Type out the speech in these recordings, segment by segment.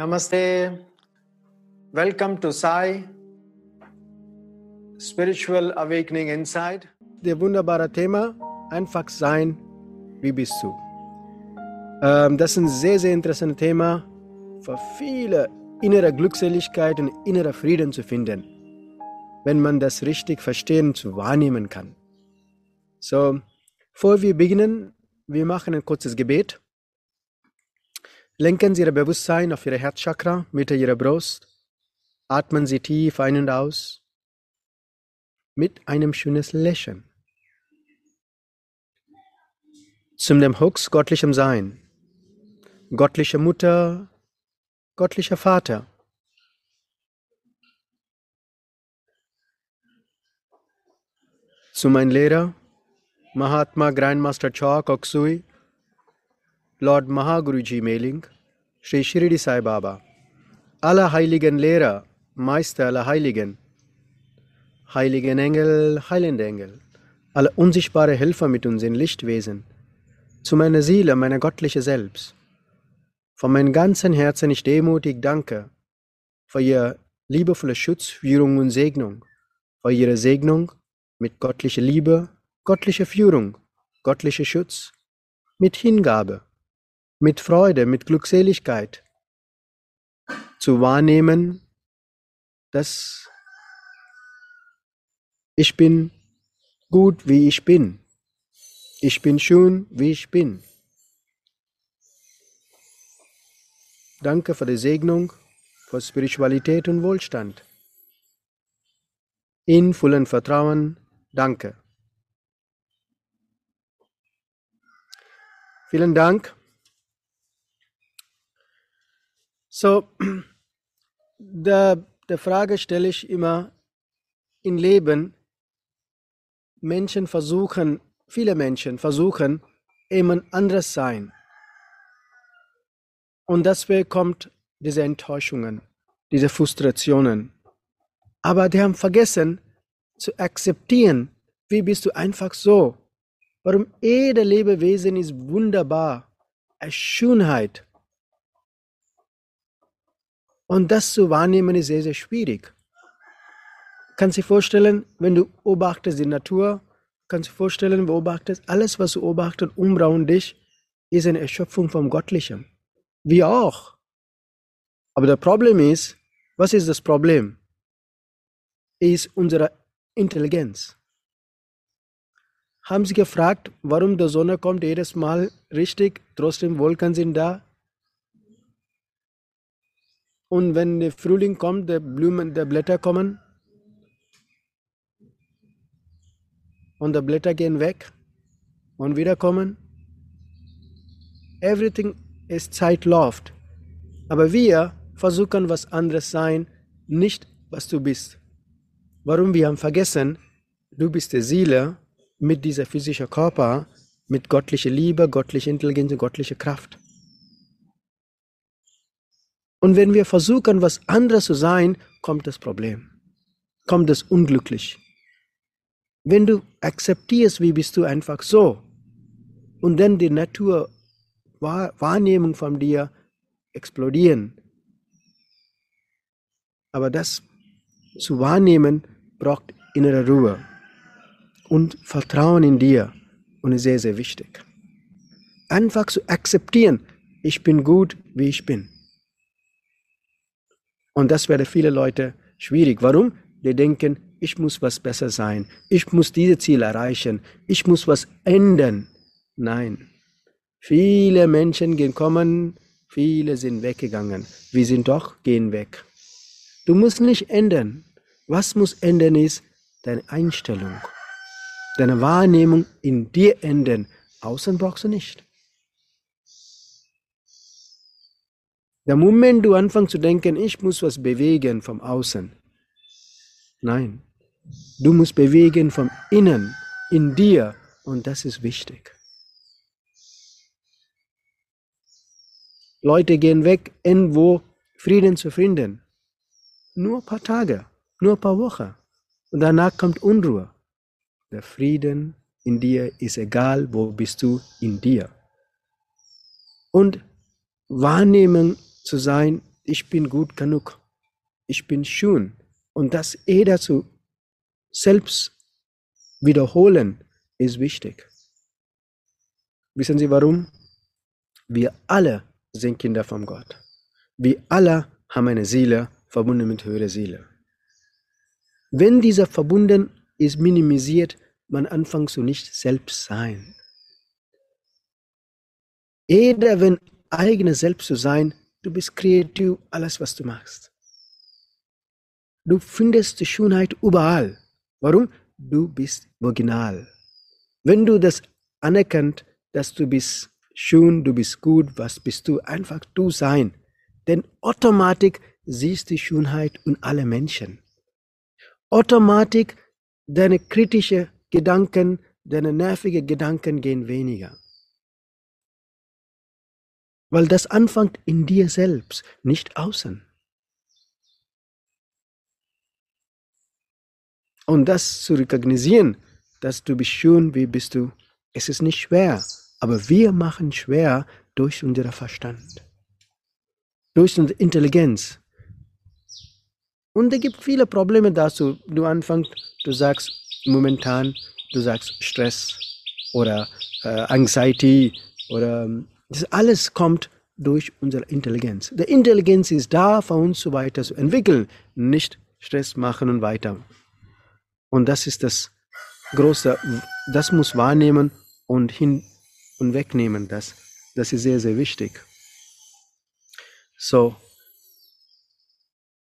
Namaste. Welcome to Sai Spiritual Awakening Inside. Der wunderbare Thema, einfach sein, wie bist du? Ähm, das ist ein sehr, sehr interessantes Thema für viele innere Glückseligkeit und innere Frieden zu finden, wenn man das richtig verstehen und wahrnehmen kann. So, bevor wir beginnen, wir machen ein kurzes Gebet. Lenken Sie Ihr Bewusstsein auf Ihre Herzchakra, Mitte Ihrer Brust. Atmen Sie tief ein und aus mit einem schönen Lächeln. Zum dem Hux göttlichem Sein, göttliche Mutter, göttlicher Vater. Zu mein Lehrer, Mahatma Grandmaster Chalk Oksui, Lord Mahaguruji Mailing, Sri Shirdi Sai Baba, alle heiligen Lehrer, Meister aller Heiligen, heiligen Engel, heilende Engel, alle unsichtbare Helfer mit uns in Lichtwesen, zu meiner Seele, meiner göttliche Selbst. Von meinem ganzen Herzen ich demutig danke für Ihr liebevolle Schutz, Führung und Segnung, für Ihre Segnung mit göttlicher Liebe, göttlicher Führung, göttlicher Schutz, mit Hingabe mit Freude, mit Glückseligkeit zu wahrnehmen, dass ich bin gut, wie ich bin. Ich bin schön, wie ich bin. Danke für die Segnung, für Spiritualität und Wohlstand. In vollem Vertrauen, danke. Vielen Dank. So, der, der Frage stelle ich immer im Leben, Menschen versuchen, viele Menschen versuchen, jemand anderes sein. Und deswegen kommt diese Enttäuschungen, diese Frustrationen. Aber die haben vergessen zu akzeptieren, wie bist du einfach so. Warum jeder Lebewesen ist wunderbar, eine Schönheit. Und das zu wahrnehmen ist sehr, sehr schwierig. Kannst du dir vorstellen, wenn du beobachtest die Natur, kannst du dir vorstellen, beobachtest, alles, was du beobachtest, umraum dich, ist eine Erschöpfung vom Göttlichen. Wir auch. Aber das Problem ist, was ist das Problem? Ist unsere Intelligenz. Haben Sie gefragt, warum die Sonne kommt jedes Mal richtig, trotzdem Wolken sind da? Und wenn der Frühling kommt, die Blumen, die Blätter kommen und die Blätter gehen weg und wiederkommen. Everything ist Zeit läuft. Aber wir versuchen was anderes sein, nicht was du bist. Warum wir haben vergessen, du bist die Seele mit dieser physischen Körper, mit göttlicher Liebe, göttlicher Intelligenz göttlicher Kraft. Und wenn wir versuchen, was anderes zu sein, kommt das Problem, kommt das unglücklich. Wenn du akzeptierst, wie bist du einfach so, und dann die Natur Wahrnehmung von dir explodieren. Aber das zu wahrnehmen braucht innere Ruhe und Vertrauen in dir und ist sehr, sehr wichtig. Einfach zu akzeptieren, ich bin gut, wie ich bin. Und das wäre viele Leute schwierig. Warum? Die denken, ich muss was besser sein, ich muss diese Ziele erreichen, ich muss was ändern. Nein. Viele Menschen gehen kommen, viele sind weggegangen. Wir sind doch, gehen weg. Du musst nicht ändern. Was muss ändern ist deine Einstellung, deine Wahrnehmung in dir ändern. Außen brauchst du nicht. Der Moment du anfängst zu denken, ich muss was bewegen vom Außen. Nein, du musst bewegen vom Innen, in dir und das ist wichtig. Leute gehen weg, irgendwo Frieden zu finden. Nur ein paar Tage, nur ein paar Wochen. Und danach kommt Unruhe. Der Frieden in dir ist egal, wo bist du in dir. Und Wahrnehmen zu sein, ich bin gut genug, ich bin schön. Und das eh dazu selbst wiederholen ist wichtig. Wissen Sie warum? Wir alle sind Kinder von Gott. Wir alle haben eine Seele verbunden mit höherer Seele. Wenn dieser verbunden ist minimisiert, man anfängt zu nicht selbst sein. Jeder, wenn eigene Selbst zu sein, du bist kreativ, alles was du machst. Du findest die Schönheit überall. Warum? Du bist original. Wenn du das anerkannt, dass du bist schön, du bist gut, was bist du? Einfach du sein. Denn automatisch siehst du die Schönheit in alle Menschen. Automatisch deine kritischen Gedanken, deine nervigen Gedanken gehen weniger. Weil das anfängt in dir selbst, nicht außen. Und das zu recognieren, dass du bist schön, wie bist du, es ist nicht schwer. Aber wir machen schwer durch unseren Verstand, durch unsere Intelligenz. Und es gibt viele Probleme dazu. Du anfängst, du sagst momentan, du sagst Stress oder äh, Anxiety oder das alles kommt durch unsere Intelligenz. Die Intelligenz ist da, für uns weiter zu entwickeln, nicht Stress machen und weiter. Und das ist das große, das muss wahrnehmen und hin und wegnehmen. Das, das ist sehr, sehr wichtig. So,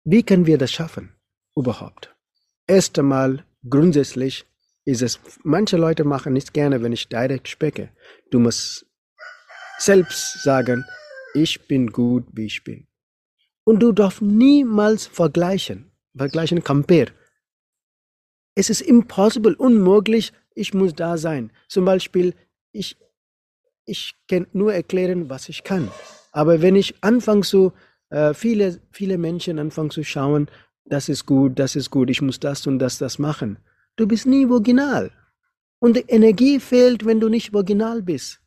wie können wir das schaffen überhaupt? Erst einmal grundsätzlich ist es, manche Leute machen nicht gerne, wenn ich direkt spreche. Du musst selbst sagen, ich bin gut, wie ich bin. Und du darfst niemals vergleichen, vergleichen, compare. Es ist impossible, unmöglich, ich muss da sein. Zum Beispiel, ich, ich kann nur erklären, was ich kann. Aber wenn ich anfange so, äh, viele, viele Menschen anfangen zu schauen, das ist gut, das ist gut, ich muss das und das, das machen. Du bist nie original. Und die Energie fehlt, wenn du nicht original bist.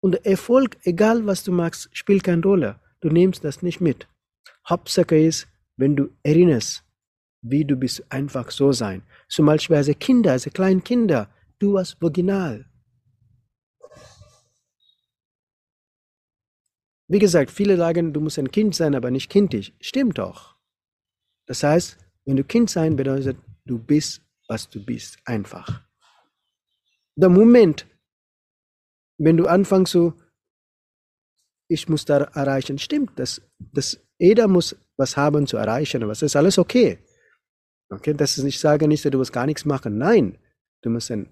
Und Erfolg, egal was du machst, spielt keine Rolle. Du nimmst das nicht mit. Hauptsache ist, wenn du erinnerst, wie du bist, einfach so sein. Zum Beispiel als Kinder, als kleine Kinder, du warst original. Wie gesagt, viele sagen, du musst ein Kind sein, aber nicht kindisch. Stimmt doch. Das heißt, wenn du Kind sein bedeutet, du bist, was du bist. Einfach. Der Moment, wenn du anfängst so, ich muss da erreichen, stimmt, das, das, jeder muss was haben zu erreichen, es ist alles okay. Okay, das ist, ich sage nicht, du musst gar nichts machen. Nein, du musst ein,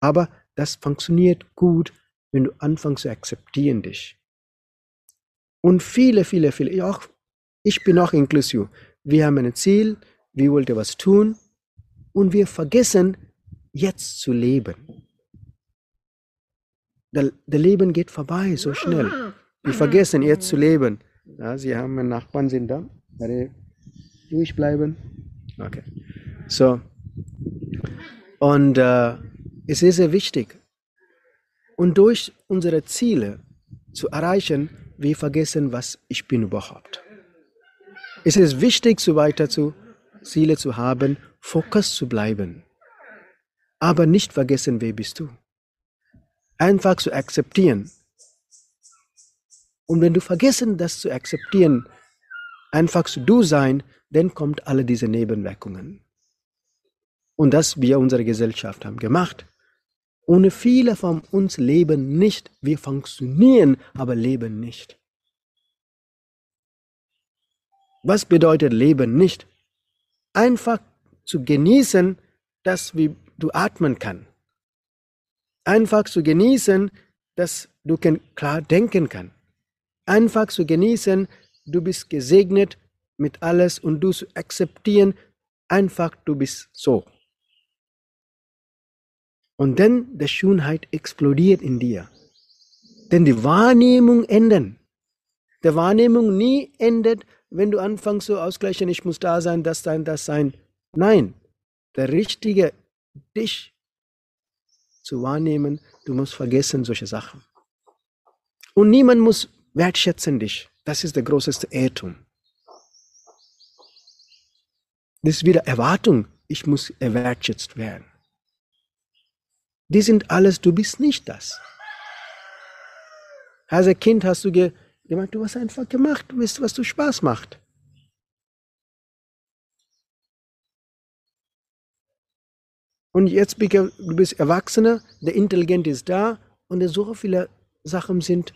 aber das funktioniert gut, wenn du anfängst zu akzeptieren dich. Und viele, viele, viele, auch, ich bin auch inklusiv. Wir haben ein Ziel, wir wollten was tun und wir vergessen, jetzt zu leben. Der, der Leben geht vorbei so schnell. Wir vergessen jetzt zu leben. Ja, Sie haben einen Nachbarn, sind da. Durchbleiben. Okay. So. Und äh, es ist sehr wichtig. Und durch unsere Ziele zu erreichen, wir vergessen, was ich bin überhaupt. Es ist wichtig, so weiter zu Ziele zu haben, Fokus zu bleiben. Aber nicht vergessen, wer bist du. Einfach zu akzeptieren. Und wenn du vergessen, das zu akzeptieren, einfach zu du sein, dann kommt alle diese Nebenwirkungen. Und das wir unsere Gesellschaft haben gemacht. Ohne viele von uns leben nicht. Wir funktionieren, aber leben nicht. Was bedeutet Leben nicht? Einfach zu genießen, dass du atmen kannst. Einfach zu genießen, dass du klar denken kannst. Einfach zu genießen, du bist gesegnet mit alles und du zu akzeptieren, einfach du bist so. Und dann die Schönheit explodiert in dir. Denn die Wahrnehmung ändert. Die Wahrnehmung nie endet, wenn du anfängst so ausgleichen, ich muss da sein, das sein, das sein. Nein, der richtige dich zu wahrnehmen, du musst vergessen solche Sachen. Und niemand muss wertschätzen dich. Das ist der größte Irrtum. Das ist wieder Erwartung. Ich muss erwertschätzt werden. Die sind alles, du bist nicht das. Als Kind hast du gemeint, du hast einfach gemacht, du weißt, was du Spaß macht. Und jetzt du bist Erwachsener, der Intelligent ist da und so viele Sachen sind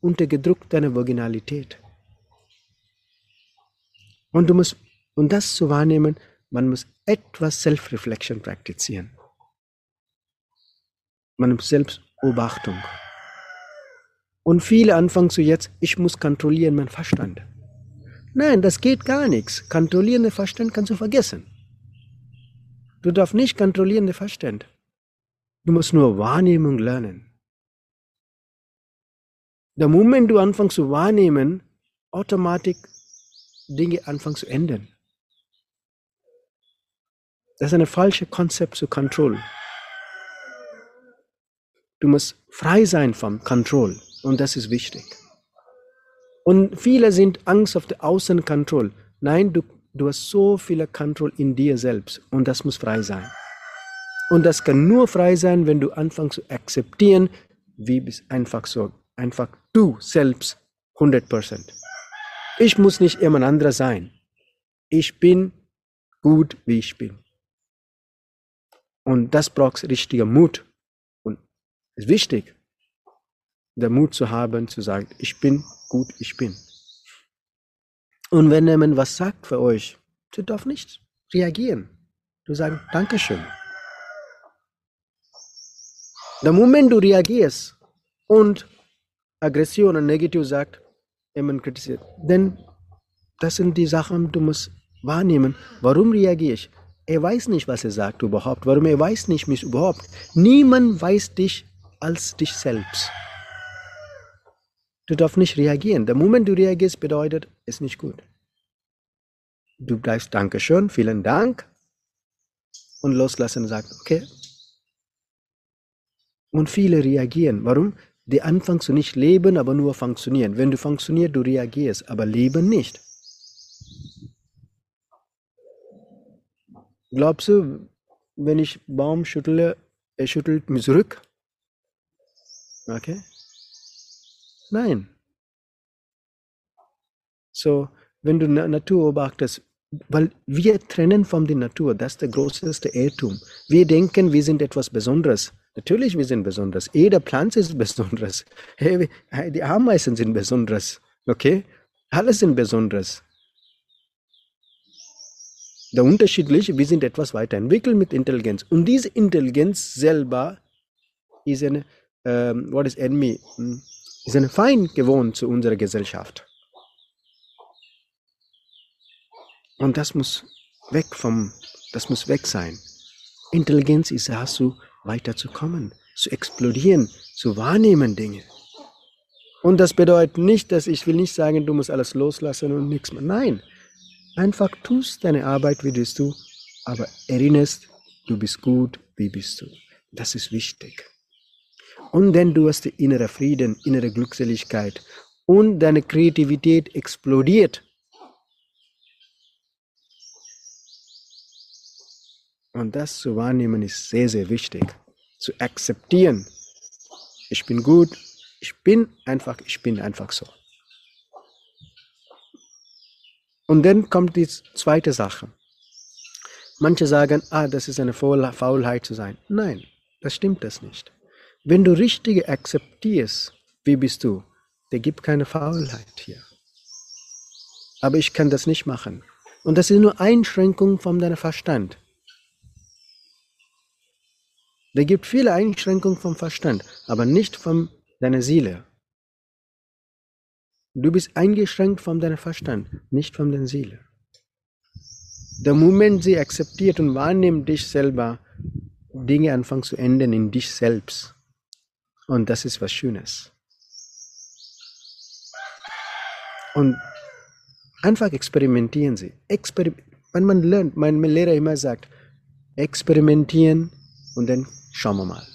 untergedrückt, deine Vaginalität. Und du musst, um das zu wahrnehmen, man muss etwas Self-Reflection praktizieren. Man muss Selbstbeobachtung. Und viele anfangen zu jetzt, ich muss kontrollieren meinen Verstand. Nein, das geht gar nichts. Kontrollierende Verstand kannst du vergessen. Du darfst nicht kontrollierende Verstand. Du musst nur Wahrnehmung lernen. Der Moment du anfängst zu wahrnehmen, automatisch Dinge anfangen zu ändern. Das ist ein falsches Konzept zu Control. Du musst frei sein vom Control und das ist wichtig. Und viele sind Angst auf der Außenkontrolle. Nein, du, du hast so viel Control in dir selbst und das muss frei sein. Und das kann nur frei sein, wenn du anfängst zu akzeptieren, wie bist einfach so, einfach du selbst 100%. Ich muss nicht jemand anderer sein. Ich bin gut, wie ich bin. Und das braucht richtiger Mut. Und es ist wichtig, der Mut zu haben, zu sagen, ich bin gut, ich bin. Und wenn jemand was sagt für euch, du darfst nicht reagieren. Du sagst, Dankeschön. Der Moment du reagierst und Aggression und Negativ sagt, jemand kritisiert, denn das sind die Sachen, du musst wahrnehmen, warum reagiere ich? Er weiß nicht, was er sagt überhaupt, warum er weiß nicht mich überhaupt. Niemand weiß dich als dich selbst. Du darfst nicht reagieren. Der Moment du reagierst, bedeutet, ist nicht gut. Du bleibst Dankeschön, vielen Dank und loslassen und sagst, okay. Und viele reagieren. Warum? Die anfangen zu nicht leben, aber nur funktionieren. Wenn du funktionierst, du reagierst, aber leben nicht. Glaubst du, wenn ich Baum schüttle, er schüttelt mich zurück? Okay? Nein. So, wenn du Natur beobachtest, weil wir trennen von der Natur, das ist der größte Irrtum. Wir denken, wir sind etwas Besonderes. Natürlich, wir sind besonders. Jede Pflanze ist besonders. Die Ameisen sind besonders. Okay? Alles sind besonders. Der Unterschied ist, wir sind etwas weiterentwickelt mit Intelligenz. Und diese Intelligenz selber ist eine, ähm, what is enemy? Hm, ist ein Feind gewohnt zu unserer Gesellschaft. Und das muss weg vom, das muss weg sein. Intelligenz ist dazu, weiterzukommen, zu explodieren, zu wahrnehmen Dinge. Und das bedeutet nicht, dass ich will nicht sagen, du musst alles loslassen und nichts mehr. Nein, einfach tust deine Arbeit, wie du, aber erinnerst, du bist gut, wie bist du. Das ist wichtig. Und dann du hast innere Frieden, innere Glückseligkeit und deine Kreativität explodiert. Und das zu wahrnehmen ist sehr, sehr wichtig. Zu akzeptieren. Ich bin gut, ich bin einfach, ich bin einfach so. Und dann kommt die zweite Sache. Manche sagen, ah, das ist eine Faulheit zu sein. Nein, das stimmt das nicht. Wenn du richtig akzeptierst, wie bist du, der gibt keine Faulheit hier. Aber ich kann das nicht machen. Und das ist nur Einschränkung von deinem Verstand. Der gibt viele Einschränkungen vom Verstand, aber nicht von deiner Seele. Du bist eingeschränkt von deinem Verstand, nicht von deiner Seele. Der Moment sie akzeptiert und wahrnimmt dich selber, Dinge anfangen zu ändern in dich selbst. Und das ist was Schönes. Und einfach experimentieren Sie. Exper wenn man lernt, mein Lehrer immer sagt, experimentieren und dann schauen wir mal.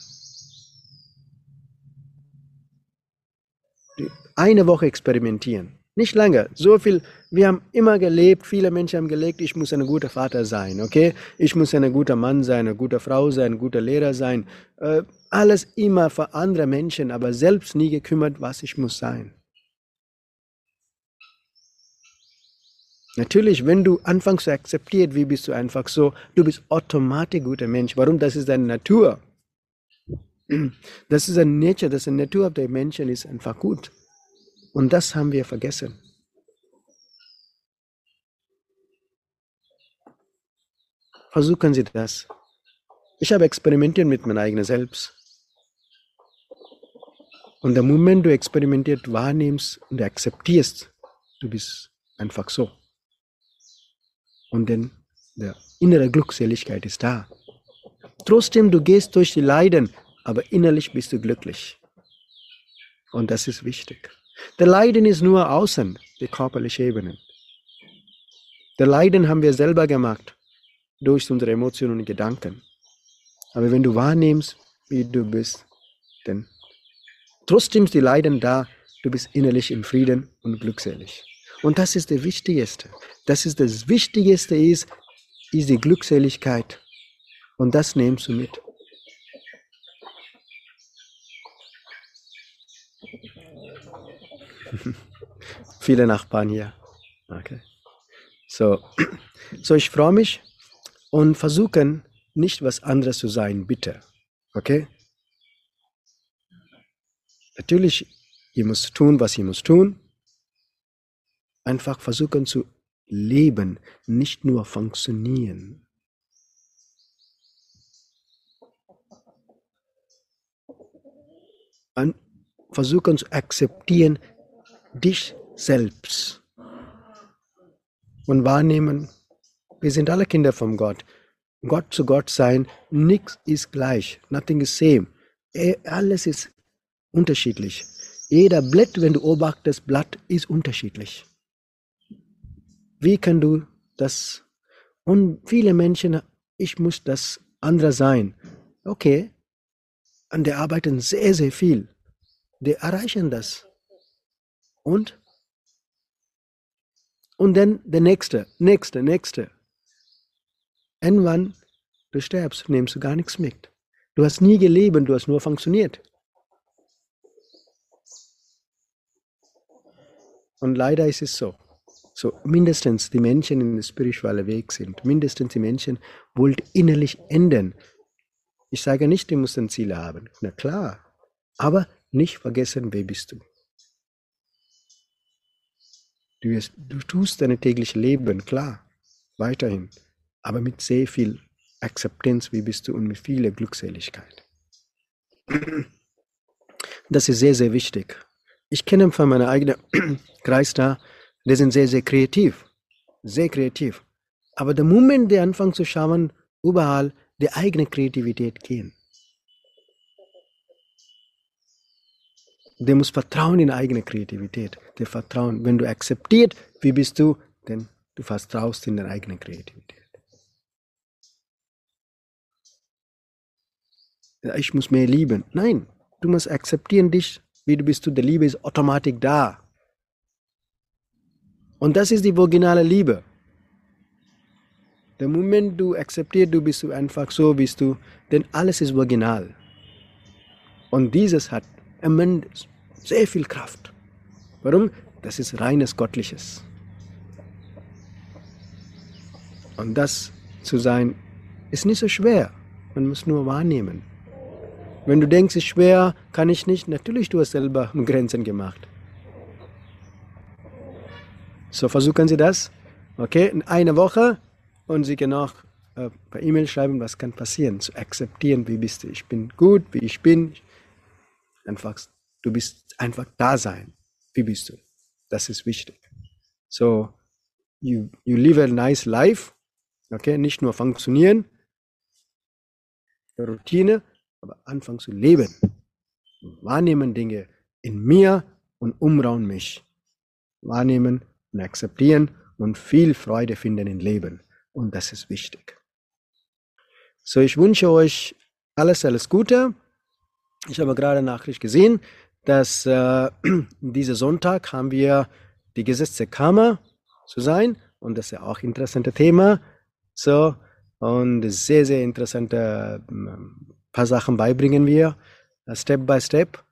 Eine Woche experimentieren. Nicht lange. So viel, wir haben immer gelebt, viele Menschen haben gelebt, ich muss ein guter Vater sein, okay? Ich muss ein guter Mann sein, eine gute Frau sein, ein guter Lehrer sein. Äh, alles immer für andere Menschen, aber selbst nie gekümmert, was ich muss sein. Natürlich, wenn du anfängst zu akzeptieren, wie bist du einfach so, du bist automatisch guter Mensch. Warum? Das ist deine Natur. Das ist eine Nature, das ist eine Natur der Menschen, ist einfach gut. Und das haben wir vergessen. Versuchen Sie das. Ich habe experimentiert mit meinem eigenen Selbst. Und der Moment du experimentiert wahrnimmst und akzeptierst, du bist einfach so. Und dann der innere Glückseligkeit ist da. Trotzdem, du gehst durch die Leiden, aber innerlich bist du glücklich. Und das ist wichtig. Der Leiden ist nur außen, die körperliche Ebene. Der Leiden haben wir selber gemacht, durch unsere Emotionen und Gedanken. Aber wenn du wahrnimmst, wie du bist, dann trotzdem ist die Leiden da, du bist innerlich im Frieden und glückselig. Und das ist das Wichtigste. Das ist das Wichtigste ist, ist die Glückseligkeit. Und das nimmst du mit. Viele Nachbarn hier. Okay. So. so, ich freue mich und versuchen nicht was anderes zu sein, bitte. Okay? Natürlich, ihr müsst tun, was ihr müsst tun. Einfach versuchen zu leben, nicht nur funktionieren. Und versuchen zu akzeptieren, dich selbst und wahrnehmen, wir sind alle Kinder von Gott. Gott zu Gott sein, nichts ist gleich, nothing is same. Eh, alles ist unterschiedlich. Jeder Blatt, wenn du beobachtest, Blatt ist unterschiedlich. Wie kann du das? Und viele Menschen, ich muss das andere sein. Okay. Und die arbeiten sehr, sehr viel. Die erreichen das. Und? Und dann der nächste, nächste, nächste. Irgendwann, du stirbst, nimmst du gar nichts mit. Du hast nie gelebt, du hast nur funktioniert. Und leider ist es so. So, mindestens die Menschen in der spirituellen Weg sind, mindestens die Menschen wollen innerlich ändern. Ich sage nicht, die müssen Ziele haben. Na klar. Aber nicht vergessen, wer bist du. Du, du tust dein tägliches Leben, klar, weiterhin, aber mit sehr viel Akzeptanz, wie bist du, und mit viel Glückseligkeit. Das ist sehr, sehr wichtig. Ich kenne von meinem eigenen Kreis da, die sind sehr, sehr kreativ. Sehr kreativ. Aber der Moment, der anfangen zu schauen, überall die eigene Kreativität gehen. Der muss vertrauen in eigene Kreativität. Der Vertrauen, wenn du akzeptiert, wie bist du, denn du vertraust in deine eigene Kreativität. Ich muss mehr lieben. Nein, du musst akzeptieren dich, wie du bist. Du, der Liebe ist automatisch da. Und das ist die originale Liebe. Der Moment du akzeptierst, du bist einfach so, bist du, denn alles ist original. Und dieses hat sehr viel Kraft. Warum? Das ist reines Göttliches. Und das zu sein, ist nicht so schwer. Man muss nur wahrnehmen. Wenn du denkst, es ist schwer, kann ich nicht, natürlich du hast selber Grenzen gemacht. So versuchen Sie das. Okay, in einer Woche und Sie können auch äh, per E-Mail schreiben, was kann passieren. Zu akzeptieren, wie bist du. Ich bin gut, wie ich bin. Einfach Du bist einfach da sein. Wie bist du? Das ist wichtig. So, you, you live a nice life. Okay, nicht nur funktionieren, Routine, aber anfangen zu leben. Wahrnehmen Dinge in mir und umrauen mich. Wahrnehmen und akzeptieren und viel Freude finden im Leben. Und das ist wichtig. So, ich wünsche euch alles, alles Gute. Ich habe gerade Nachricht gesehen, dass äh, diesen Sonntag haben wir die gesetzte Kammer zu sein. Und das ist ja auch ein interessantes Thema. So, und sehr, sehr interessante ähm, paar Sachen beibringen wir, uh, Step by Step.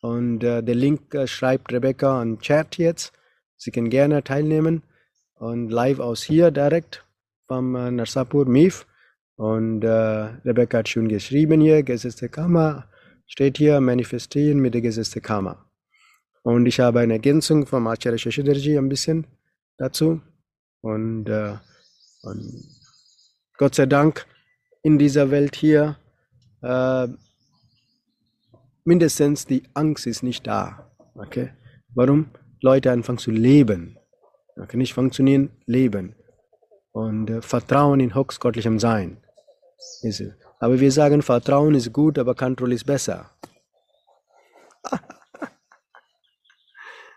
Und uh, der Link uh, schreibt Rebecca an Chat jetzt. Sie können gerne teilnehmen und live aus hier direkt vom uh, Narsapur MIF. Und uh, Rebecca hat schon geschrieben hier, gesetzte Kammer steht hier, manifestieren mit der gesetzte Kammer. Und ich habe eine Ergänzung vom Acharya Shashidarji ein bisschen dazu. Und, uh, und Gott sei Dank in dieser Welt hier äh, mindestens die Angst ist nicht da. Okay? Warum? Leute anfangen zu leben. Okay? Nicht funktionieren, leben. Und äh, Vertrauen in höchstgottlichem Sein. Ist. Aber wir sagen, Vertrauen ist gut, aber Kontrolle ist besser.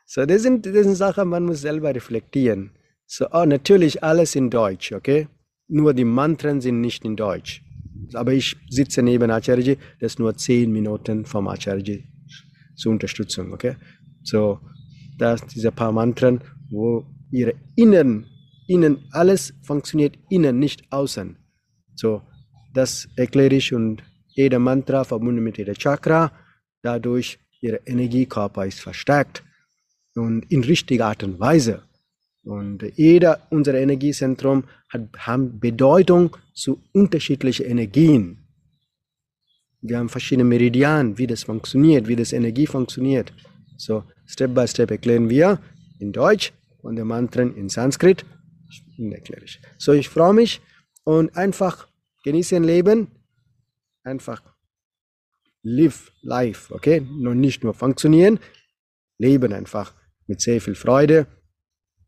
so, das sind, das sind Sachen, man muss selber reflektieren. So, oh, natürlich alles in Deutsch, okay? Nur die Mantren sind nicht in Deutsch. Aber ich sitze neben Acharya, das ist nur zehn Minuten vom Acharya zur Unterstützung. Okay? So, das diese paar Mantren, wo ihre Innen, innen alles funktioniert innen, nicht außen. So, das erkläre ich und jeder Mantra verbunden mit jeder Chakra, dadurch ihre Energiekörper ist verstärkt und in richtiger Art und Weise. Und jeder unserer Energiezentrum hat haben Bedeutung zu unterschiedlichen Energien. Wir haben verschiedene Meridianen, wie das funktioniert, wie das Energie funktioniert. So, Step by Step erklären wir in Deutsch und der Mantren in Sanskrit. So, ich freue mich und einfach genießen Leben. Einfach live life, okay? Und nicht nur funktionieren, leben einfach mit sehr viel Freude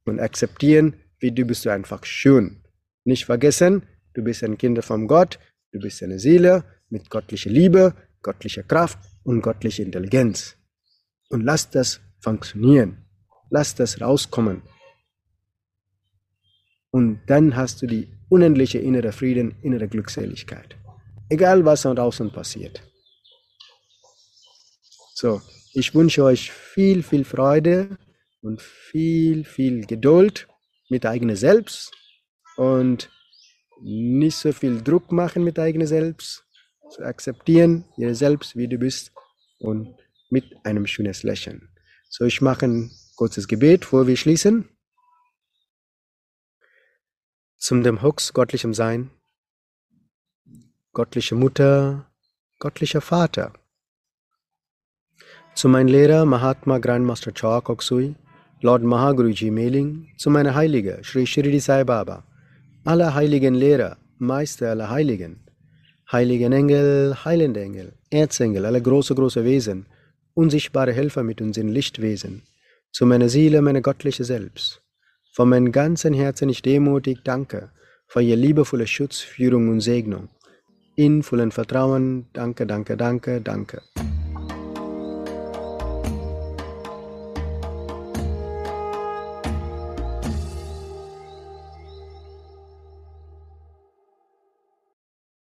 und akzeptieren, wie du bist du einfach schön. Nicht vergessen, du bist ein Kind von Gott, du bist eine Seele mit göttlicher Liebe, göttlicher Kraft und göttlicher Intelligenz. Und lass das funktionieren. Lass das rauskommen. Und dann hast du die unendliche innere Frieden, innere Glückseligkeit. Egal was da draußen passiert. So, ich wünsche euch viel, viel Freude und viel, viel Geduld mit eigenem Selbst und nicht so viel Druck machen mit eigenem Selbst, zu akzeptieren, ihr Selbst, wie du bist und mit einem schönen Lächeln. So, ich mache ein kurzes Gebet, bevor wir schließen. Zum dem Hux göttlichem Sein, göttliche Mutter, göttlicher Vater. Zu meinem Lehrer Mahatma Grandmaster Chua Koksui, Lord Mahaguruji Mailing zu meiner Heilige, Sri Shirdi Sai Baba, aller heiligen Lehrer, Meister aller Heiligen, heiligen Engel, heilende Engel, Erzengel, alle große, große Wesen, unsichtbare Helfer mit uns in Lichtwesen, zu meiner Seele, meine göttliche Selbst. Von meinem ganzen Herzen ich demutig danke für Ihr liebevolle Schutz, Führung und Segnung. In vollem Vertrauen, danke, danke, danke, danke.